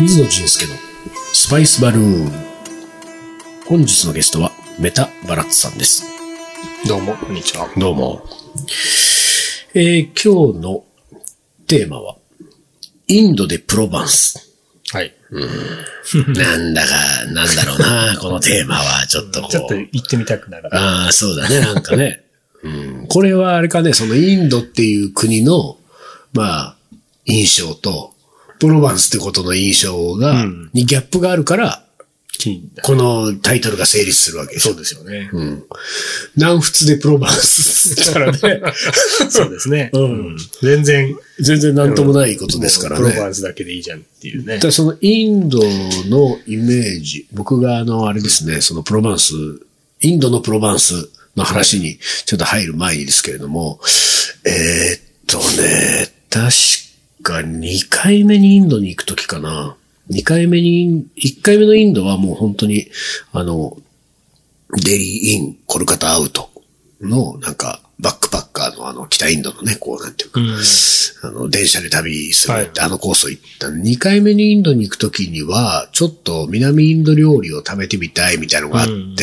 水野仁介のスパイスバルーン。本日のゲストはメタバラッツさんです。どうも、こんにちは。どうも。えー今日のテーマは、インドでプロバンス。はい。なんだか、なんだろうな、このテーマは、ちょっとこう。ちょっと行ってみたくなる。ああ、そうだね、なんかね。うん、これはあれかね、そのインドっていう国の、まあ、印象と、プロバンスってことの印象が、うんにギャップがあるから、このタイトルが成立するわけですよ。そうですよね。うん。南仏でプロバンスだからね。そうですね。うんうん全然、全然なんともないことですからね。プロバンスだけでいいじゃんっていうねだそのインドのイメージ、僕があの、あれですね、そのプロバンス、インドのプロバンスの話にちょっと入る前にですけれども、えーっとね、確か2回目にインドに行くときかな。2回目に、1回目のインドはもう本当に、あの、デリーイン、コルカタアウトの、なんか、バックパックカーのあの、北インドのね、こうなんていうか、うん。あの、電車で旅するはいって、あのコースを行った。2回目にインドに行くときには、ちょっと南インド料理を食べてみたいみたいなのがあって、うん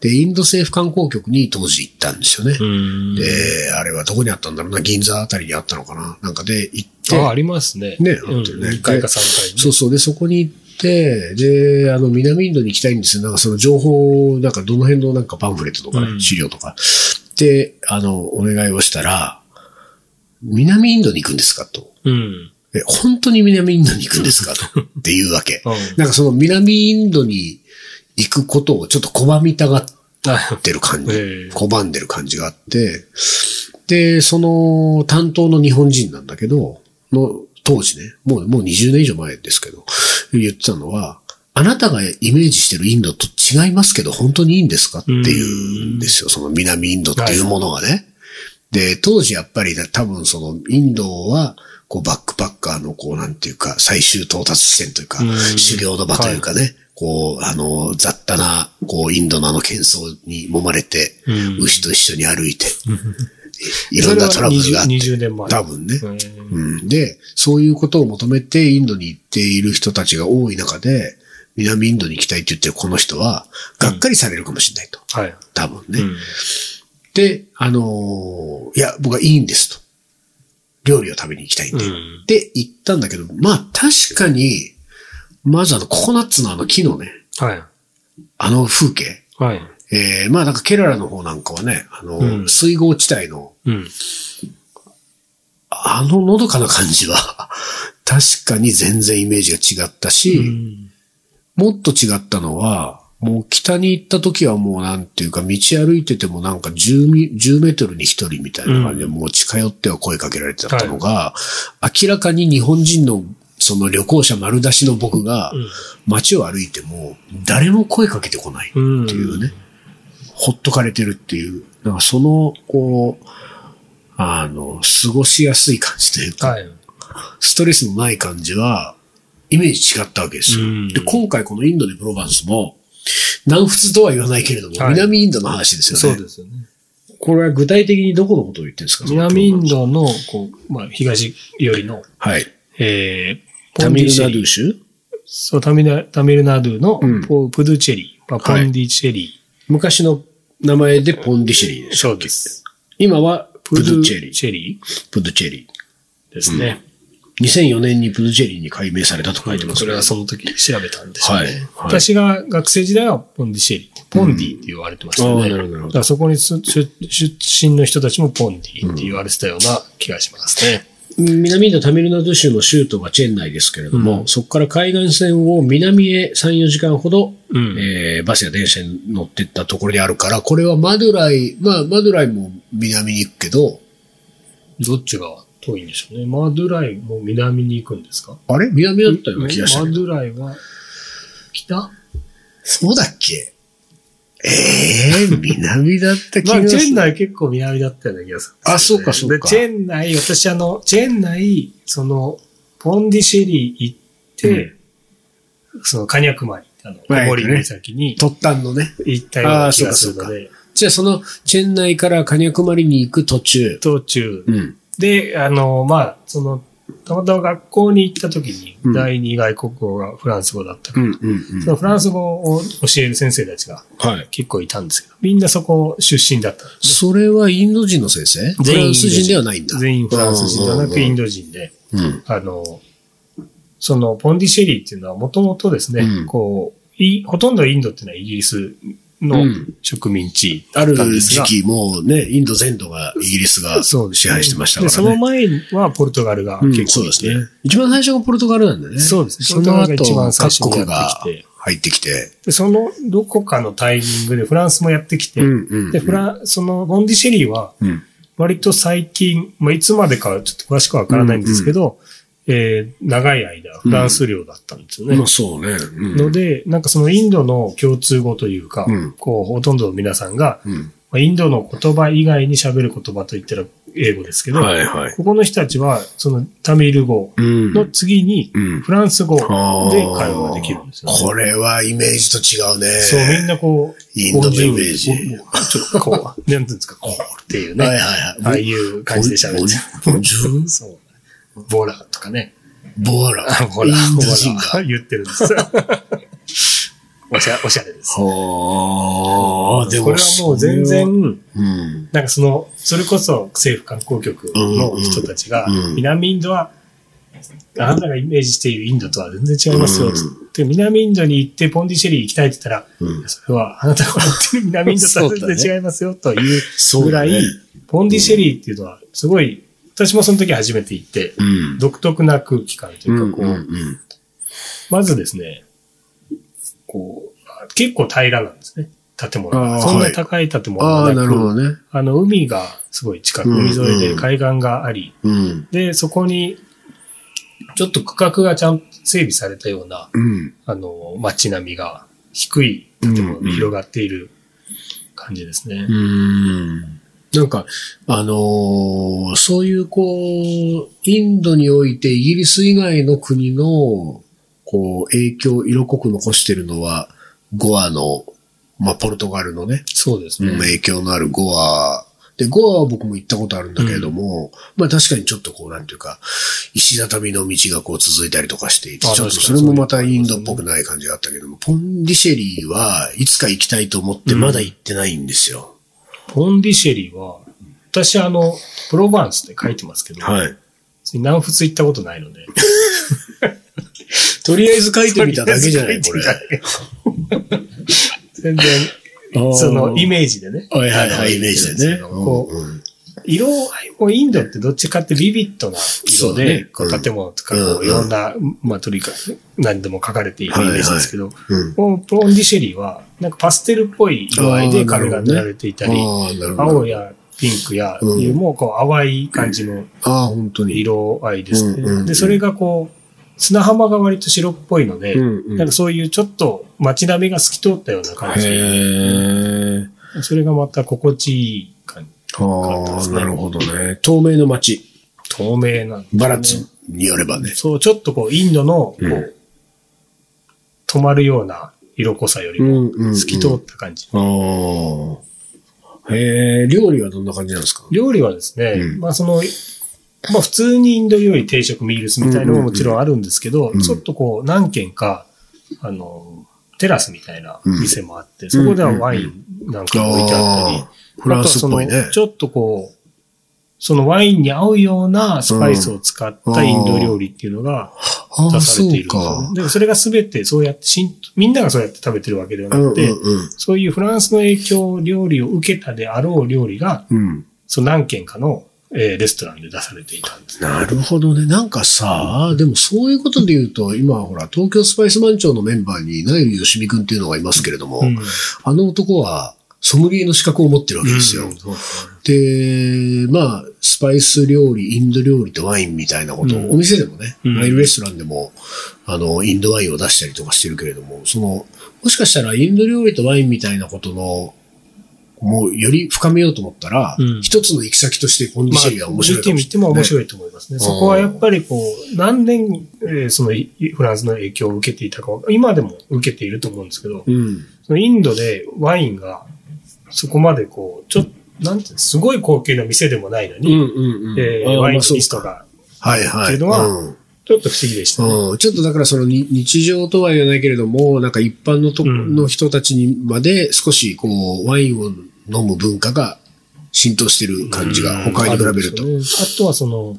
で、インド政府観光局に当時行ったんですよね。うん。で、あれはどこにあったんだろうな、銀座あたりにあったのかななんかで行って、あ、ありますね。ねうん。あってね2回か3回ね。そうそう。で、そこに行って、で、あの、南インドに行きたいんですよ。なんかその情報、なんかどの辺のなんかパンフレットとかね、うん資料とか。で、あの、お願いをしたら、南インドに行くんですかと。うん。え、本当に南インドに行くんですかと。っていうわけ。うんなんかその南インドに行くことをちょっと拒みたがってる感じ。ええ拒んでる感じがあって、で、その担当の日本人なんだけど、の当時ね、もう、もう20年以上前ですけど、言ってたのは、あなたがイメージしてるインドと違いますけど、本当にいいんですかっていうんですよ。その南インドっていうものがね。で、当時やっぱり多分そのインドは、こうバックパッカーのこうなんていうか、最終到達地点というかうん、修行の場というかね、こう、あの、雑多な、こう、インドのあの喧騒に揉まれて、うん牛と一緒に歩いて、いろんなトラブルがあって。20年前。多分ね。で、そういうことを求めてインドに行っている人たちが多い中で、南インドに行きたいって言ってるこの人は、がっかりされるかもしれないと。はい。多分ね。うんで、あのーいや、僕はいいんですと。料理を食べに行きたいんで。うんで、行ったんだけど、まあ確かに、まずあの、ココナッツのあの木のね、はい。あの風景。はい。えー、まあなんかケララの方なんかはね、あの、うん水郷地帯の、うん。あののどかな感じは、確かに全然イメージが違ったし、うんもっと違ったのは、もう北に行った時はもうなんていうか道歩いててもなんか10ミ ,10 メートルに一人みたいな感じで、もう近寄っては声かけられてたのが、明らかに日本人のその旅行者丸出しの僕がうん。街を歩いても誰も声かけてこないっていうね、ほっとかれてるっていう、なんかその、こう、あの、過ごしやすい感じというか、はい。ストレスのない感じは、イメージ違ったわけですよ。うんで、今回このインドでプロバンスも、南仏とは言わないけれども、はい南インドの話ですよね。そうですよね。これは具体的にどこのことを言ってるんですか？南インド。ドの、こう、まあ、東よりの、はい。えー、タミルナドゥゥ州そう、タミルナタミルナドゥのうんポプドゥチェリー、まあポンディチェリ昔の名前でポンディシェリーー。です。そうです。今はプドゥチェリー。チェリプドゥチェリーですね。ー。2004年にプドゥチェリーに改名されたと書いてますそれねはその時調べたんですよね。はいはい私が学生時代はポンディシェリー。ポンディって言われてましたね。うんだからそこに出身の人たちもポンディって言われてたような気がしますね。南インドタミルナドゥ州の州都がチェンナイですけれども、うんそこから海岸線を南へ3、4時間ほど、うんえーバスや電車に乗ってったところにあるから、これはマドゥライ、まあマドゥライも南に行くけど、どっちが遠いんでしょうね。マドゥライも南に行くんですか？あれ？南だったような気がしたけど。マドゥライは北？そうだっけ？ええー、南だった気まあ、がする。チェンナイ結構南だったような気がする、あそうかそうかでチェンナイ、私あの、チェンナイ、その、ポンディシェリー行って、その、カニャクマリ、あの、はい森岬に突端のね。行ったような気がするので、じゃあその、チェンナイからカニャクマリに行く途中。途中うん。で、あの、まあ、その、たまたま学校に行った時にうん、第二外国語がフランス語だったから、うんうんそのフランス語を教える先生たちがはい。結構いたんですけど、みんなそこ出身だったんですそれはインド人の先生？フランス人ではないんだ。全員フランス人じゃなくインド。ド人で、うん。あの、そのポンディシェリーっていうのはもともとですね、うんこうい、ほとんどインドっていうのはイギリスのうん植民地あるだったんですが、時期、もうね、インド全土がイギリスが支配してましたで、そのからね。前はポルトガルがうん結構いて、そうですね。一番最初がポルトガルなんだね。そうですその後、各国が入ってきて。でそのどこかのタイミングでフランスもやってきて、うんうん。で、フラン、その、ボンディシェリーは、うん。割と最近、まあ、いつまでかはちょっと詳しくはわからないんですけど、えー長い間、フランス領だったんですよね。まあそうね。うんので、なんかそのインドの共通語というか、うんこう、ほとんどの皆さんが、うん。まあ、インドの言葉以外に喋る言葉といったら英語ですけど、はいはい。ここの人たちは、そのタミル語うん。の次に、うん。フランス語で会話ができるんですよ、ね。これはイメージと違うね。そう、みんなこう、インドのイメージ。50ちょっとこう、なんていうんですか、こうっていうね。はいはいはい。ああいう感じで喋ってそう。ボラとかね。ボアラ。あボラ、インボド人が。ラ言ってるんです。おしゃおしゃれです。はあ、でもこれはもう全然、うん。なんかその、それこそ政府観光局の人たちが南インドは、あなたがイメージしているインドとは全然違いますよ。うんつって南インドに行ってポンディシェリー行きたいって言ったら、うんそれはあなたが言ってる南インドとは全然違いますよというぐらい、ポンディシェリーっていうのはすごい、私もその時初めて行って、うん。独特な空気感というか、こう、うんうんまずですね、こう、結構平らなんですね。建物が。そんなに高い建物ああ、がなく、なるほどね。あの、海がすごい近く、うん海沿いでうん海岸があり、うん。で、そこに、ちょっと区画がちゃんと整備されたような、うん。あの、街並みが低い建物で広がっている感じですね。うん。なんか、あのーそういうこう、インドにおいてイギリス以外の国の、こう、影響を色濃く残してるのは、ゴアの、まあ、ポルトガルのね、そうですね。影響のあるゴア。で、ゴアは僕も行ったことあるんだけれども、まあ確かにちょっとこう、なんていうか、石畳の道がこう続いたりとかしていて、あちょっとそれもまたインドっぽくない感じがあったけども、ポンディシェリーはいつか行きたいと思ってまだ行ってないんですよ。ポンディシェリーは、私あの、プロバンスって書いてますけど、はい。南仏行ったことないので。とりあえず書いてみただけじゃない、これ。全然、そのイメージでね。はいはいはい、イメージでね。こう、色合いもインドってどっちかってビビッドな色で、ね。こううん建物とかこういろんな、まあ、とにかく何でも書かれているイメージですけど、うん。もうポンディシェリーは、なんかパステルっぽい色合いで壁が塗られていたり、ああ、なるほど。青やピンクやいうもうこう淡い感じのああ、本当に。色合いですうんうんうん。ね。で、それがこう、砂浜が割と白っぽいので、うんうん。なんかそういうちょっと街並みが透き通ったような感じ。それがまた心地いい感じ。ああ、なるほどね。透明の街。透明なねバラッツによればね。そう、ちょっとこう、インドの、こう、うん止まるような色濃さよりも、透き通った感じ。ああ。へえ、料理はどんな感じなんですか？料理はですね、うんまあその、まあ普通にインド料理定食ミールスみたいなのももちろんあるんですけど、うんちょっとこう何軒か、あの、テラスみたいな店もあって、んそこではワインなんか置いてあったり、フランスっぽいねあとはその。ちょっとこう、そのワインに合うようなスパイスを使ったインド料理っていうのが出されているんですよかね。。でもそれが全てそうやってしん、みんながそうやって食べてるわけではうんなくて、うんそういうフランスの影響料理を受けたであろう料理が、うん。うん。その何軒かの、えーレストランで出されていたんですね。なるほどね。なんかさ、でもそういうことで言うと、今ほら、東京スパイス番長のメンバーに、ナイルヨシミ君っていうのがいますけれども、うんあの男は、ソムリエの資格を持ってるわけですよ。うんでまあ、スパイス料理、インド料理とワインみたいなことを、うんお店でもね、うんワインレストランでも、あの、インドワインを出したりとかしてるけれども、その、もしかしたらインド料理とワインみたいなことの、もうより深めようと思ったら、うん一つの行き先としてポンディまあ、シェリーは面白い見てみても面白いと思いますね。そこはやっぱりこう、何年、えーそのいフランスの影響を受けていたかは、今でも受けていると思うんですけど、うん。そのインドでワインが、そこまでこう、ちょっと、なんてすごい高級な店でもないのに、ワインリストがはいはい。っていうのはうんちょっと不思議でしたね。うん、ちょっとだからそのに日常とは言わないけれども、なんか一般のと、うんの人たちにまで少しこう、ワインを飲む文化が浸透してる感じが他に比べると。あんですよねあとはその、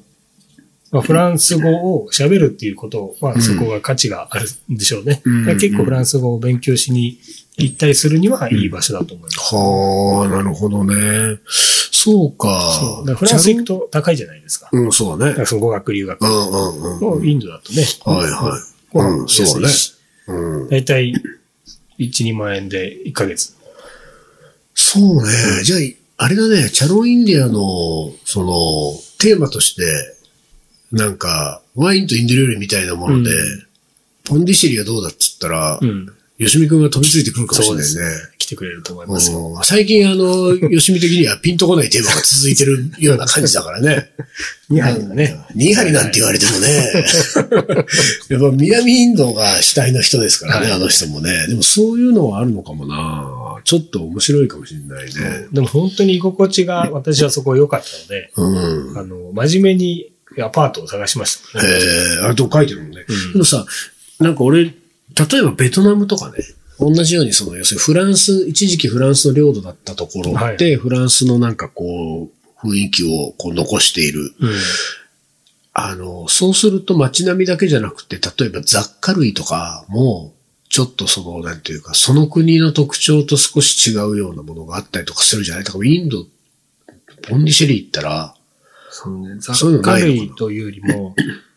まあ、フランス語を喋るっていうことは、そこが価値があるんでしょうね。うん結構フランス語を勉強しに行ったりするにはいい場所だと思います。はあ、なるほどね。そうか。そうだからフランス行くと高いじゃないですか。うん、そうだねだから。その語学留学うんうんうん。もインドだとね。はいはいうんそうだねうん、だいたい1、2万円で1ヶ月。そうね。じゃあ、あれだね、チャロインディアの、その、テーマとして、なんか、ワインとインド料理みたいなもので、うんポンディシェリはどうだっつったら、うん。吉見くんが飛びついてくるかもしれないね。来てくれると思いますよ。うん最近、あの、吉見的にはピンとこないテーマが続いてるような感じだからね。2杯がね。2針なんて言われてもね。やっぱ南インドが主体の人ですからね、はいあの人もね。でもそういうのはあるのかもな。ちょっと面白いかもしれないね。でも本当に居心地が私はそこ良かったので、うん。あの、真面目にアパートを探しましたね。ええあれと書いてるもんね。うんでもさ、なんか俺、例えばベトナムとかね、同じようにその、要するにフランス、一時期フランスの領土だったところって、フランスのなんかこう、雰囲気をこう残している。うん。あの、そうすると街並みだけじゃなくて、例えば雑貨類とかも、ちょっとその、なんていうか、その国の特徴と少し違うようなものがあったりとかするじゃない？だからインド、ポンディシェリー行ったら、そうね。雑貨類というよりも、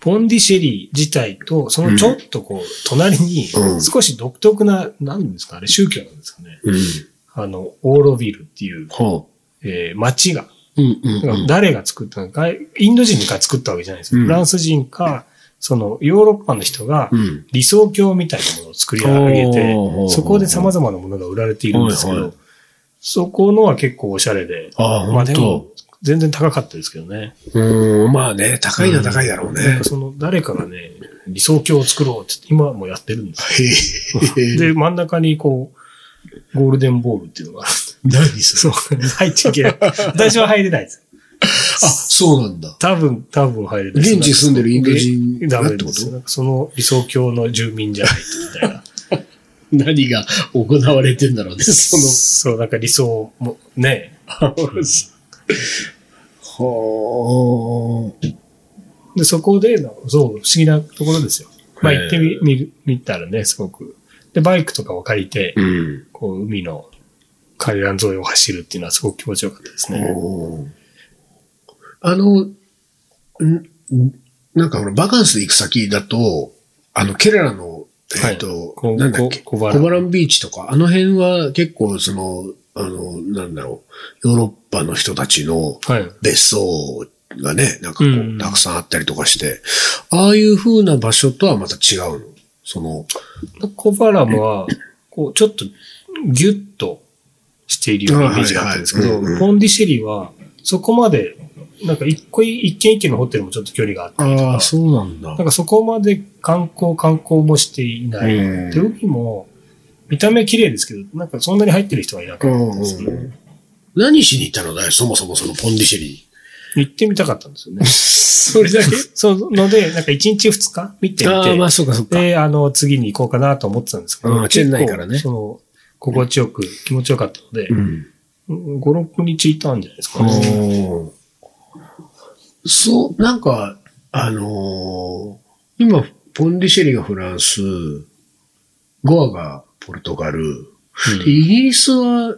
ポンディシェリー自体と、そのちょっとこう、隣にうん。少し独特な、なんですかあれ、宗教なんですかね。うん。あの、オーロビルっていう、ほえー町が。誰が作ったのか、インド人が作ったわけじゃないですフランス人か、その、ヨーロッパの人がうん。理想郷みたいなものを作り上げてそこで様々なものが売られているんですけど、そこのは結構おしゃれで、ああ、まあでも、全然高かったですけどね。うん、まあね、高いのは高いだろうねなんか。その、誰かがね、理想郷を作ろうって今もやってるんです。よ。で、真ん中にこう、ゴールデンボールっていうのが。何そそう、入っちゃいけない。私は入れないです。あ、そうなんだ。多分、多分入れない。現地に住んでるインド人ダがってこと？その理想郷の住民じゃないとみたいな。何が行われてんだろうね、その。そう、なんか理想も、ね。はで、そこで、そう、不思議なところですよ。まあ行ってみ、見る見たらね、すごく。で、バイクとかを借りてあ。、うん。こう、海の海岸沿いを走るっていうのはすごく気持ちよかったですね。あの、んんなんかほら、バカンスで行く先だと、あの、ケララの、えっ、と、こなんだっけ、こ小腹小バランビーチとか、あの辺は結構その、あの、なんだろう、ヨーロッパの人たちのはい。別荘がね、なんかこう、うん。たくさんあったりとかして、ああいう風な場所とはまた違うの？その、コバラムは、こう、ちょっとギュッとしているようなイメージがあったんですけどはい。はいうんうん、ポンディシェリは、そこまで、なんか一個一軒一軒のホテルもちょっと距離があったりとか、そうなんだ。なんかそこまで観光観光もしていない。うん。で、海も、見た目綺麗ですけど、なんかそんなに入ってる人はいなかったんですけど、何しに行ったのだよ、そもそもそのポンディシェリ行ってみたかったんですよね。ー。それだけ？そうので、なんか1日2日？見てみて、ああ、まあそうかそうか。で、あの、次に行こうかなと思ってたんですけど、うんチェンからねその、心地よく、気持ちよかったので、うん。5、6日いたんじゃないですかね。そう、なんか、あのー今、ポンディシェリがフランス、ゴアがポルトガル、でイギリスは、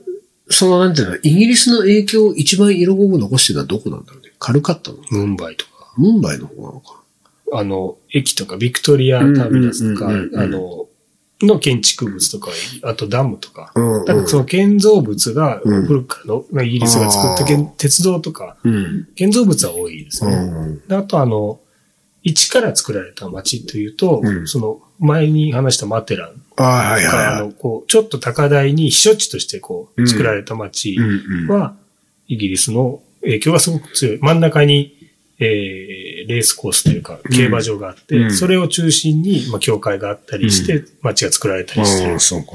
その、なんていうの、イギリスの影響を一番色濃く残してるのはどこなんだろうね。カルカッタのムンバイとか、ムンバイの方なのか。あの、駅とか、ビクトリアターミナスとか、うんうんうんうんあの、の建築物とか、あとダムとか、うんだからその建造物がうん古くからの、まあイギリスが作った鉄道とか、うん。建造物は多いですうね。ん。であとあの、一から作られた街というと、うんその前に話したマテランああ、はいはいはい。あの、こう、ちょっと高台に避暑地としてこう作られた街。は、イギリスの影響がすごく強い。真ん中に、えー、レースコースというか、競馬場があって、うんそれを中心に、まあ、教会があったりして、街が作られたりしてるうん、そうか。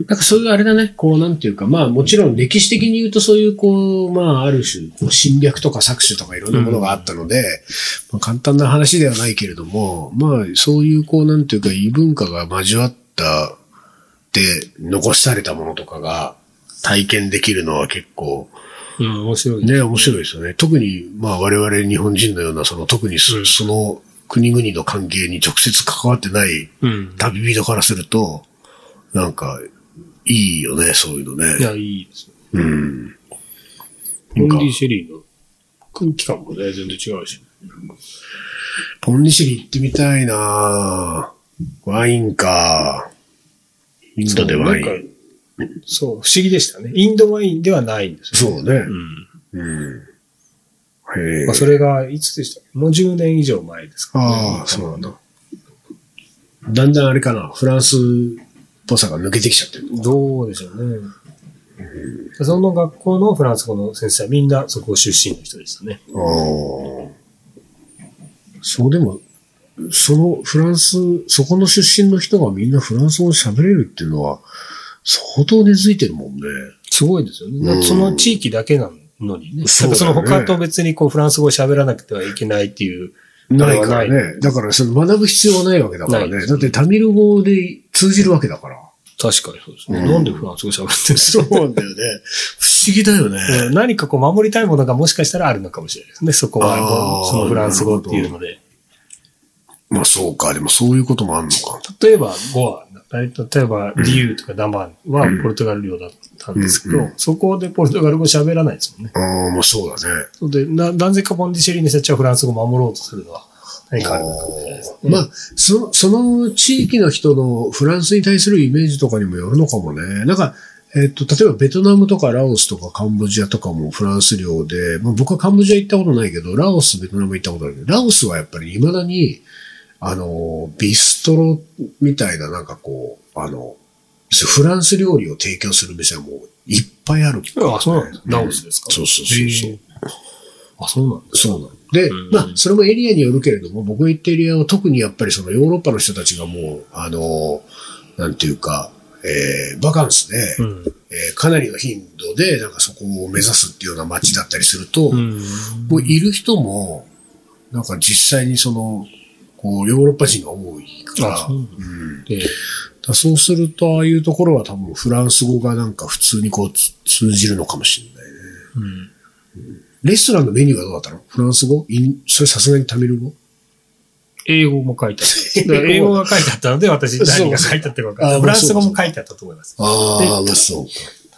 なんかそういうあれだね、こうなんていうか、まあもちろん歴史的に言うとそういうこう、まあある種、こう侵略とか搾取とかいろんなものがあったので、まあ、簡単な話ではないけれども、まあそういうこうなんていうか異文化が交わったで残されたものとかが体験できるのは結構、うん、面白い。ね、面白いですよね。特に、まあ我々日本人のような、その特にそ,、その国々の関係に直接関わってないうん。旅人からすると、なんか、いいよね、そういうのね。いや、いいですね。うん。ポンディシェリーの空気感もね、全然違うし。ポンディシェリ行ってみたいなワインか。インドでワイン。そう、不思議でしたね。インドワインではないんですよ、そうね。うん。うん。へえ。まあ、それが、いつでしたもう10年以上前ですかああ、そうなんだ。だんだんあれかな、フランスっぽさが抜けてきちゃってる。どうでしょうね。その学校のフランス語の先生はみんなそこ出身の人でしたね。ああ。そうでも、そのフランス、そこの出身の人がみんなフランス語喋れるっていうのは、相当根付いてるもんね。すごいですよね。だってその地域だけなのにね。そねその他と別にこうフランス語を喋らなくてはいけないっていう。ないからね。だからその学ぶ必要はないわけだからね。だってタミル語で通じるわけだから。確かにそうですね。うんなんでフランス語喋ってるんですか？なんだよね。不思議だよね。うん何かこう守りたいものがもしかしたらあるのかもしれないですね。そこはそのフランス語っていうので。まあそうか。でもそういうこともあるのか。例えば、ゴア、例えば、リューとかダマンはポルトガル領だったんですけど、うんそこでポルトガル語喋らないですもんね。ああ、まあそうだね。で、な、なぜかポンディシェリーの人たちはフランス語を守ろうとするのは何かあるのかもしれないですね。まあ、そその地域の人のフランスに対するイメージとかにもよるのかもね。なんか、えっと、例えばベトナムとかラオスとかカンボジアとかもフランス領で、まあ、僕はカンボジア行ったことないけど、ラオス、ベトナム行ったことあるけど、ラオスはやっぱり未だに、あの、ビストロみたいななんかこう、あの、フランス料理を提供する店はもういっぱいある。あ、そうなんです。ラオスですかそうそうそうそうあ、そうなんですそうなの。で、うんまあ、それもエリアによるけれども、僕が行ったエリアは特にやっぱりそのヨーロッパの人たちがもう、あの、なんていうか、えー、バカンスで、うん。えーかなりの頻度で、なんかそこを目指すっていうような街だったりすると、うん。もういる人も、なんか実際にその、こう、ヨーロッパ人が多いから、あそううんで、だそうすると、ああいうところは多分フランス語がなんか普通にこうつ通じるのかもしれないね。うん。レストランのメニューはどうだったの？フランス語？インそれさすがにタミル語？英語も書いてあった。英語が書いてあったので、私何が書いてあったか分かんない。フランス語も書いてあったと思います。ああ、まあそうか。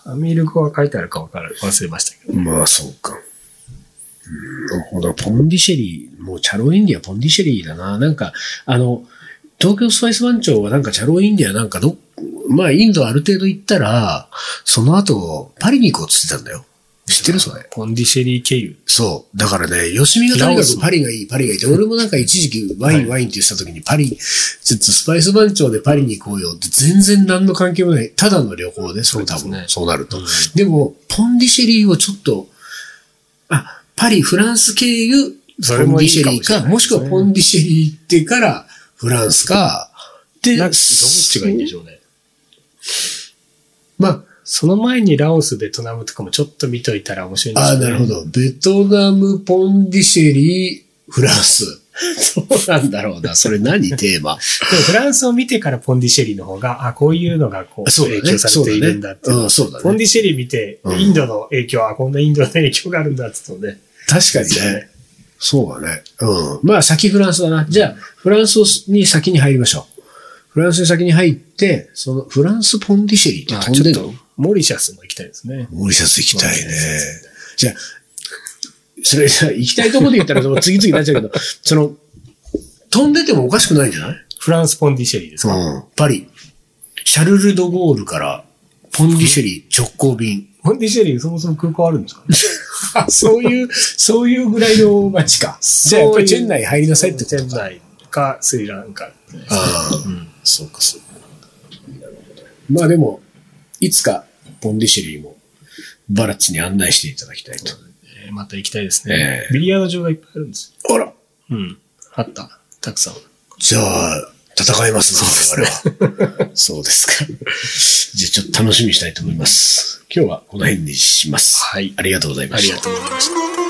タミル語は書いてあるか分からない。忘れましたけど。まあそうか。うんなるほど。ポンディシェリー、もうチャロインディア、ポンディシェリーだな。なんか、あの、東京スパイス番長はなんかチャロインディアなんかど、まあインドある程度行ったら、その後、パリに行こうって言ってたんだよ。知ってる？それ。ポンディシェリー経由。そう。だからね、吉見がとにかくパリがいい、パリがいいって、俺もなんか一時期ワイン、ワインって言ってた時にパリ、ちょっとスパイス番長でパリに行こうよって全然何の関係もない。ただの旅行で、それ多分、そうですねそうなると。うんでも、ポンディシェリーをちょっと、あ、パリ、フランス経由、それもいいかもしれないポンディシェリーか、もしくはポンディシェリー行ってから、フランスか、で、どっちがいいんでしょうね。まあ、その前にラオス、ベトナムとかもちょっと見といたら面白いんでしああ、ょうね。なるほど。ベトナム、ポンディシェリー、フランス。そうなんだろうな。それ何テーマ？でもフランスを見てからポンディシェリーの方が、あ、こういうのがこう、影響されているんだってそうだね。ポンディシェリー見て、うんインドの影響、あ、こんなインドの影響があるんだって言うのね。確かにね。そうだね。うん。まあ、先フランスだな。じゃあ、フランスに先に入りましょう。フランスに先に入って、その、フランスポンディシェリーって飛んでるの？モリシャスも行きたいですね。モリシャス行きたいね。じゃあ、それさ、行きたいところで言ったら、その次々になっちゃうけど、その、飛んでてもおかしくないんじゃない？フランスポンディシェリーですか、うん。パリ。シャルル・ド・ゴールから、ポンディシェリー直行便。ポンディシェリーそもそも空港あるんですか？ねあ、そういう、そういうぐらいの街か。じゃあやっぱりチェン内入りなさいってことか。チェン内かスリランカ。ああ、うんそうか、そうか。まあでも、いつか、ポンディシェリーも、バラッチに案内していただきたいと。えーまた行きたいですね。ええビリヤード場がいっぱいあるんです。あらうん。あった。たくさん。じゃあ、戦えますね、我々は。そうですか。じゃあちょっと楽しみにしたいと思います。今日はこの辺にします。はいありがとうございまありした。がとうございました。